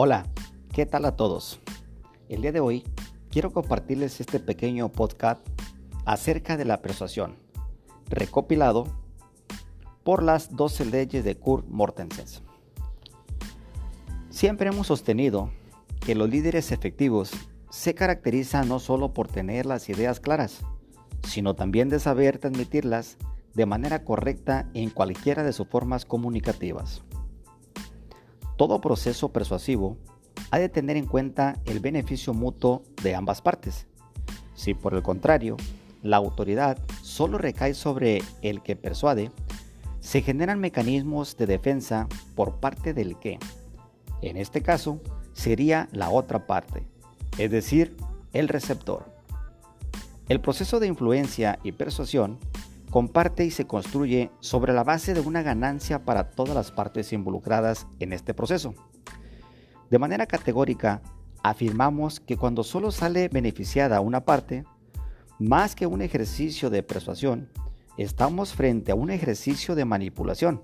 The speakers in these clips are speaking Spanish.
Hola, ¿qué tal a todos? El día de hoy quiero compartirles este pequeño podcast acerca de la persuasión, recopilado por las 12 leyes de Kurt Mortensen. Siempre hemos sostenido que los líderes efectivos se caracterizan no solo por tener las ideas claras, sino también de saber transmitirlas de manera correcta en cualquiera de sus formas comunicativas. Todo proceso persuasivo ha de tener en cuenta el beneficio mutuo de ambas partes. Si por el contrario, la autoridad solo recae sobre el que persuade, se generan mecanismos de defensa por parte del que, en este caso, sería la otra parte, es decir, el receptor. El proceso de influencia y persuasión comparte y se construye sobre la base de una ganancia para todas las partes involucradas en este proceso. De manera categórica, afirmamos que cuando solo sale beneficiada una parte, más que un ejercicio de persuasión, estamos frente a un ejercicio de manipulación.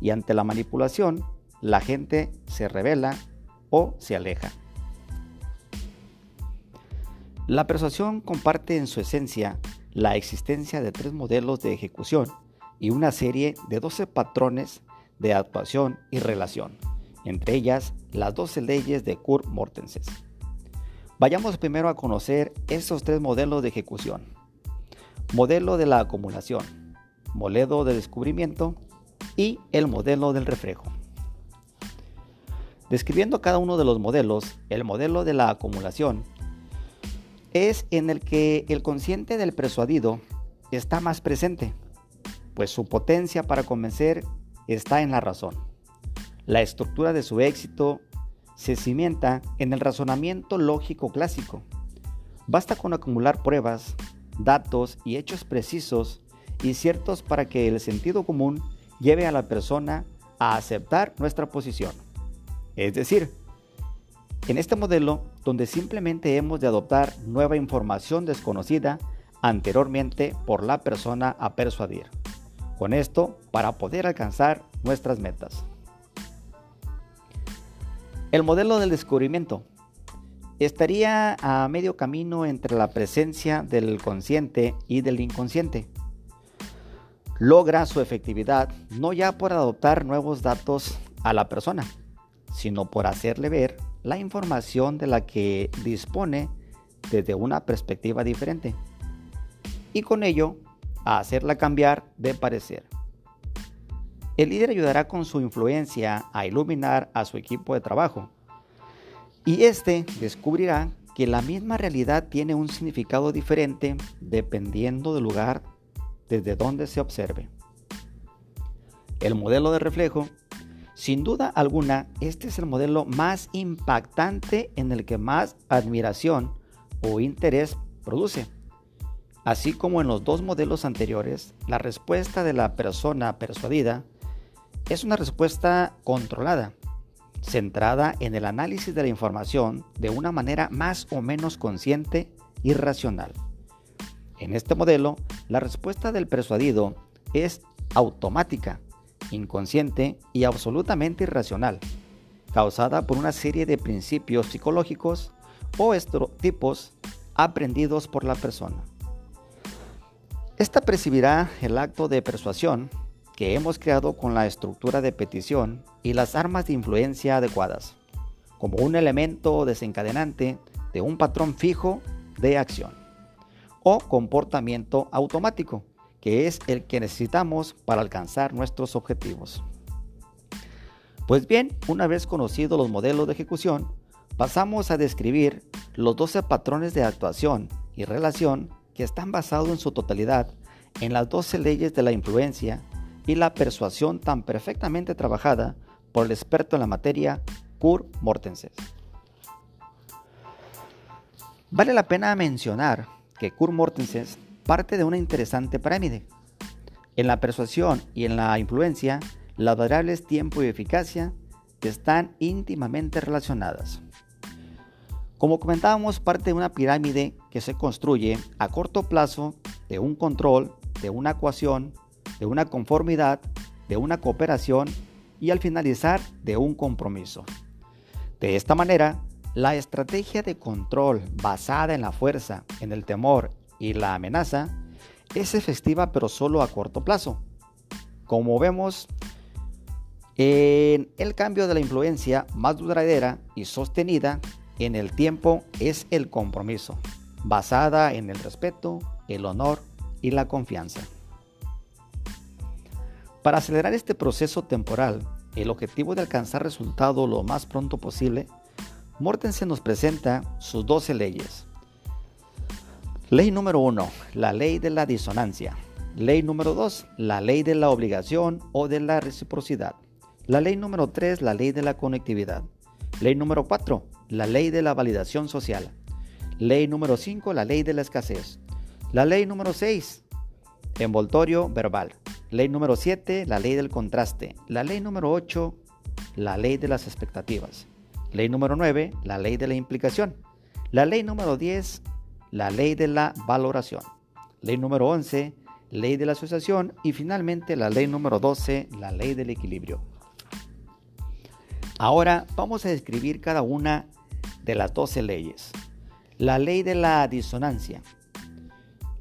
Y ante la manipulación, la gente se revela o se aleja. La persuasión comparte en su esencia la existencia de tres modelos de ejecución y una serie de 12 patrones de actuación y relación, entre ellas las 12 leyes de Kurt Mortensen. Vayamos primero a conocer estos tres modelos de ejecución. Modelo de la acumulación, modelo de descubrimiento y el modelo del reflejo. Describiendo cada uno de los modelos, el modelo de la acumulación es en el que el consciente del persuadido está más presente, pues su potencia para convencer está en la razón. La estructura de su éxito se cimienta en el razonamiento lógico clásico. Basta con acumular pruebas, datos y hechos precisos y ciertos para que el sentido común lleve a la persona a aceptar nuestra posición. Es decir, en este modelo, donde simplemente hemos de adoptar nueva información desconocida anteriormente por la persona a persuadir. Con esto, para poder alcanzar nuestras metas. El modelo del descubrimiento estaría a medio camino entre la presencia del consciente y del inconsciente. Logra su efectividad no ya por adoptar nuevos datos a la persona, sino por hacerle ver la información de la que dispone desde una perspectiva diferente y con ello a hacerla cambiar de parecer. El líder ayudará con su influencia a iluminar a su equipo de trabajo y este descubrirá que la misma realidad tiene un significado diferente dependiendo del lugar desde donde se observe. El modelo de reflejo sin duda alguna, este es el modelo más impactante en el que más admiración o interés produce. Así como en los dos modelos anteriores, la respuesta de la persona persuadida es una respuesta controlada, centrada en el análisis de la información de una manera más o menos consciente y racional. En este modelo, la respuesta del persuadido es automática inconsciente y absolutamente irracional, causada por una serie de principios psicológicos o estereotipos aprendidos por la persona. Esta percibirá el acto de persuasión que hemos creado con la estructura de petición y las armas de influencia adecuadas, como un elemento desencadenante de un patrón fijo de acción o comportamiento automático que es el que necesitamos para alcanzar nuestros objetivos. Pues bien, una vez conocidos los modelos de ejecución, pasamos a describir los 12 patrones de actuación y relación que están basados en su totalidad en las 12 leyes de la influencia y la persuasión tan perfectamente trabajada por el experto en la materia Kurt Mortensen. Vale la pena mencionar que Kurt Mortensen parte de una interesante pirámide. En la persuasión y en la influencia, las variables tiempo y eficacia están íntimamente relacionadas. Como comentábamos, parte de una pirámide que se construye a corto plazo de un control, de una ecuación, de una conformidad, de una cooperación y al finalizar de un compromiso. De esta manera, la estrategia de control basada en la fuerza, en el temor y la amenaza es efectiva pero solo a corto plazo. Como vemos, en el cambio de la influencia más duradera y sostenida en el tiempo es el compromiso, basada en el respeto, el honor y la confianza. Para acelerar este proceso temporal, el objetivo de alcanzar resultado lo más pronto posible, Mortensen nos presenta sus 12 leyes. Ley número 1, la ley de la disonancia. Ley número 2, la ley de la obligación o de la reciprocidad. La ley número 3, la ley de la conectividad. Ley número 4, la ley de la validación social. Ley número 5, la ley de la escasez. La ley número 6, envoltorio verbal. Ley número 7, la ley del contraste. La ley número 8, la ley de las expectativas. Ley número 9, la ley de la implicación. La ley número 10, la ley de la valoración. Ley número 11, ley de la asociación. Y finalmente la ley número 12, la ley del equilibrio. Ahora vamos a describir cada una de las 12 leyes. La ley de la disonancia.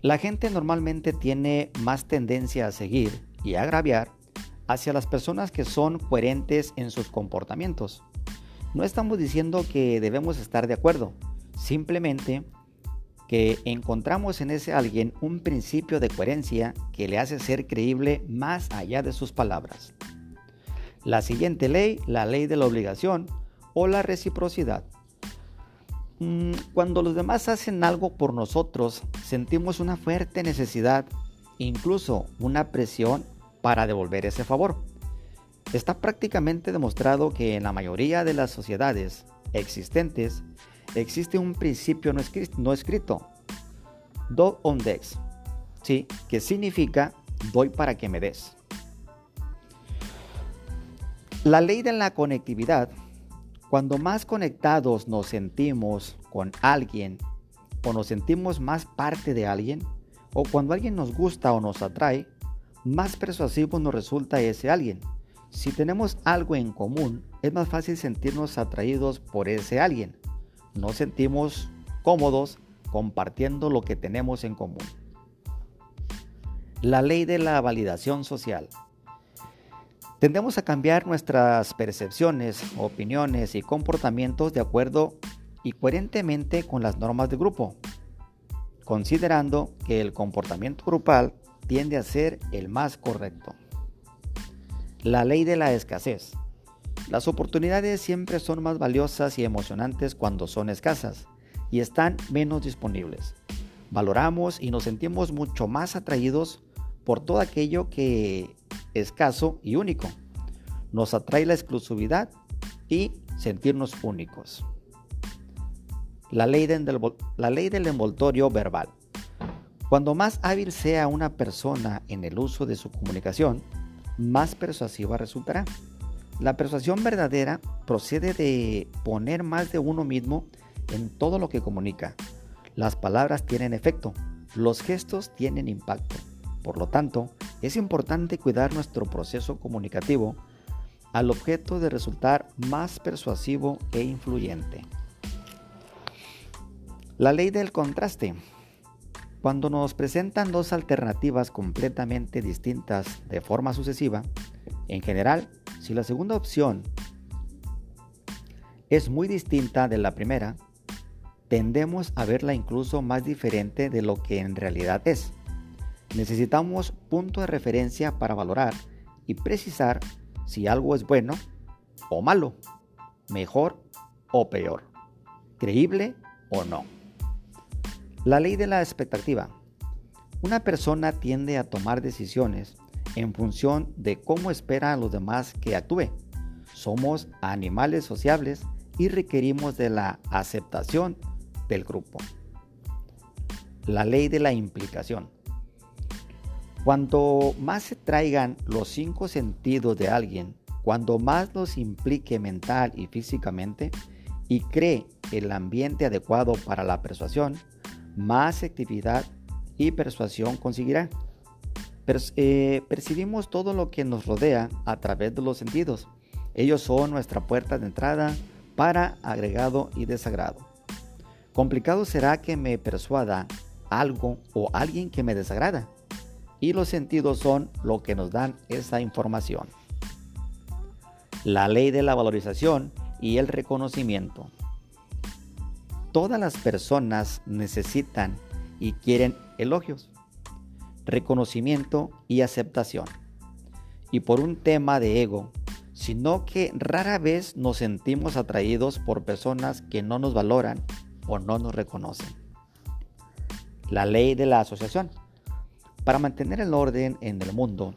La gente normalmente tiene más tendencia a seguir y agraviar hacia las personas que son coherentes en sus comportamientos. No estamos diciendo que debemos estar de acuerdo, simplemente que encontramos en ese alguien un principio de coherencia que le hace ser creíble más allá de sus palabras. La siguiente ley, la ley de la obligación o la reciprocidad. Mm, cuando los demás hacen algo por nosotros, sentimos una fuerte necesidad, incluso una presión para devolver ese favor. Está prácticamente demostrado que en la mayoría de las sociedades existentes existe un principio no escrito, do on dex, ¿sí? que significa doy para que me des. La ley de la conectividad, cuando más conectados nos sentimos con alguien o nos sentimos más parte de alguien, o cuando alguien nos gusta o nos atrae, más persuasivo nos resulta ese alguien. Si tenemos algo en común, es más fácil sentirnos atraídos por ese alguien. Nos sentimos cómodos compartiendo lo que tenemos en común. La ley de la validación social. Tendemos a cambiar nuestras percepciones, opiniones y comportamientos de acuerdo y coherentemente con las normas de grupo, considerando que el comportamiento grupal tiende a ser el más correcto. La ley de la escasez. Las oportunidades siempre son más valiosas y emocionantes cuando son escasas y están menos disponibles. Valoramos y nos sentimos mucho más atraídos por todo aquello que es escaso y único. Nos atrae la exclusividad y sentirnos únicos. La ley, del, la ley del envoltorio verbal. Cuando más hábil sea una persona en el uso de su comunicación, más persuasiva resultará. La persuasión verdadera procede de poner más de uno mismo en todo lo que comunica. Las palabras tienen efecto, los gestos tienen impacto. Por lo tanto, es importante cuidar nuestro proceso comunicativo al objeto de resultar más persuasivo e influyente. La ley del contraste. Cuando nos presentan dos alternativas completamente distintas de forma sucesiva, en general, si la segunda opción es muy distinta de la primera, tendemos a verla incluso más diferente de lo que en realidad es. Necesitamos punto de referencia para valorar y precisar si algo es bueno o malo, mejor o peor, creíble o no. La ley de la expectativa. Una persona tiende a tomar decisiones en función de cómo espera a los demás que actúe. Somos animales sociables y requerimos de la aceptación del grupo. La ley de la implicación. Cuanto más se traigan los cinco sentidos de alguien, cuando más los implique mental y físicamente y cree el ambiente adecuado para la persuasión, más actividad y persuasión conseguirá. Eh, percibimos todo lo que nos rodea a través de los sentidos. Ellos son nuestra puerta de entrada para agregado y desagrado. Complicado será que me persuada algo o alguien que me desagrada. Y los sentidos son lo que nos dan esa información. La ley de la valorización y el reconocimiento. Todas las personas necesitan y quieren elogios, reconocimiento y aceptación. Y por un tema de ego, sino que rara vez nos sentimos atraídos por personas que no nos valoran o no nos reconocen. La ley de la asociación. Para mantener el orden en el mundo,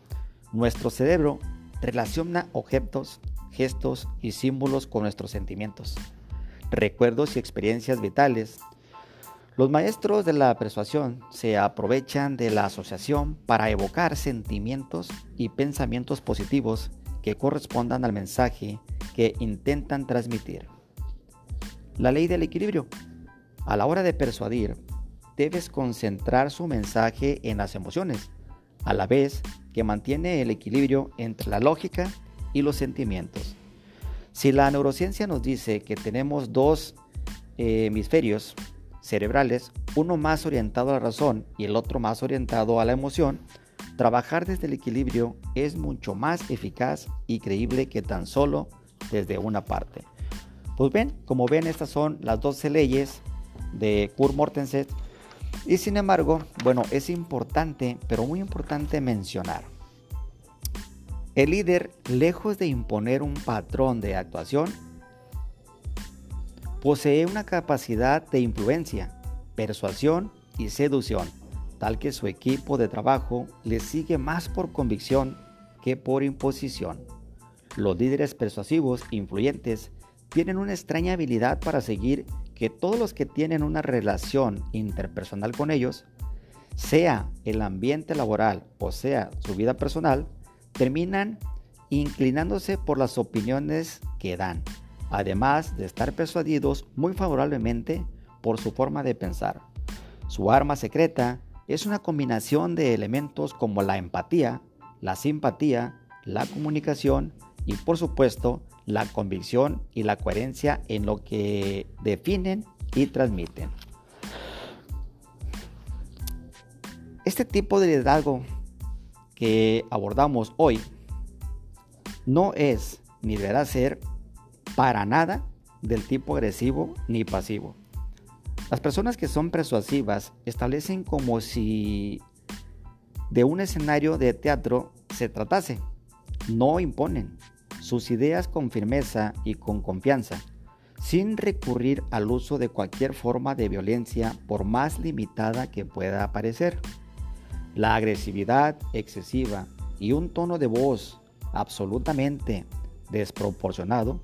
nuestro cerebro relaciona objetos, gestos y símbolos con nuestros sentimientos, recuerdos y experiencias vitales. Los maestros de la persuasión se aprovechan de la asociación para evocar sentimientos y pensamientos positivos que correspondan al mensaje que intentan transmitir. La ley del equilibrio. A la hora de persuadir, debes concentrar su mensaje en las emociones, a la vez que mantiene el equilibrio entre la lógica y los sentimientos. Si la neurociencia nos dice que tenemos dos eh, hemisferios cerebrales, uno más orientado a la razón y el otro más orientado a la emoción, trabajar desde el equilibrio es mucho más eficaz y creíble que tan solo desde una parte. Pues ven, como ven, estas son las 12 leyes de Kurt Mortensen y sin embargo, bueno, es importante, pero muy importante mencionar. El líder, lejos de imponer un patrón de actuación, posee una capacidad de influencia, persuasión y seducción, tal que su equipo de trabajo le sigue más por convicción que por imposición. Los líderes persuasivos influyentes tienen una extraña habilidad para seguir que todos los que tienen una relación interpersonal con ellos, sea el ambiente laboral o sea su vida personal, terminan inclinándose por las opiniones que dan, además de estar persuadidos muy favorablemente por su forma de pensar. Su arma secreta es una combinación de elementos como la empatía, la simpatía, la comunicación y por supuesto la convicción y la coherencia en lo que definen y transmiten. Este tipo de liderazgo que abordamos hoy no es ni deberá ser para nada del tipo agresivo ni pasivo. Las personas que son persuasivas establecen como si de un escenario de teatro se tratase. No imponen, sus ideas con firmeza y con confianza, sin recurrir al uso de cualquier forma de violencia por más limitada que pueda parecer. La agresividad excesiva y un tono de voz absolutamente desproporcionado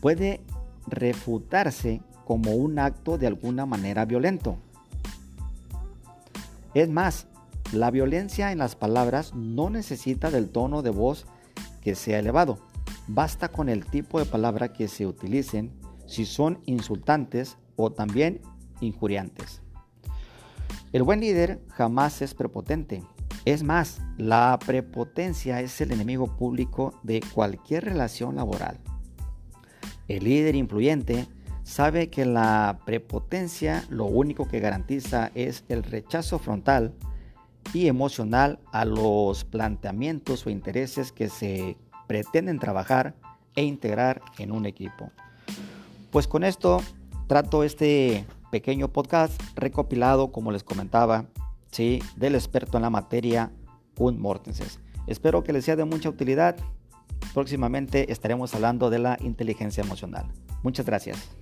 puede refutarse como un acto de alguna manera violento. Es más, la violencia en las palabras no necesita del tono de voz que sea elevado, Basta con el tipo de palabra que se utilicen si son insultantes o también injuriantes. El buen líder jamás es prepotente. Es más, la prepotencia es el enemigo público de cualquier relación laboral. El líder influyente sabe que la prepotencia lo único que garantiza es el rechazo frontal y emocional a los planteamientos o intereses que se pretenden trabajar e integrar en un equipo. Pues con esto trato este pequeño podcast recopilado, como les comentaba, ¿sí? del experto en la materia, un Mortenses. Espero que les sea de mucha utilidad. Próximamente estaremos hablando de la inteligencia emocional. Muchas gracias.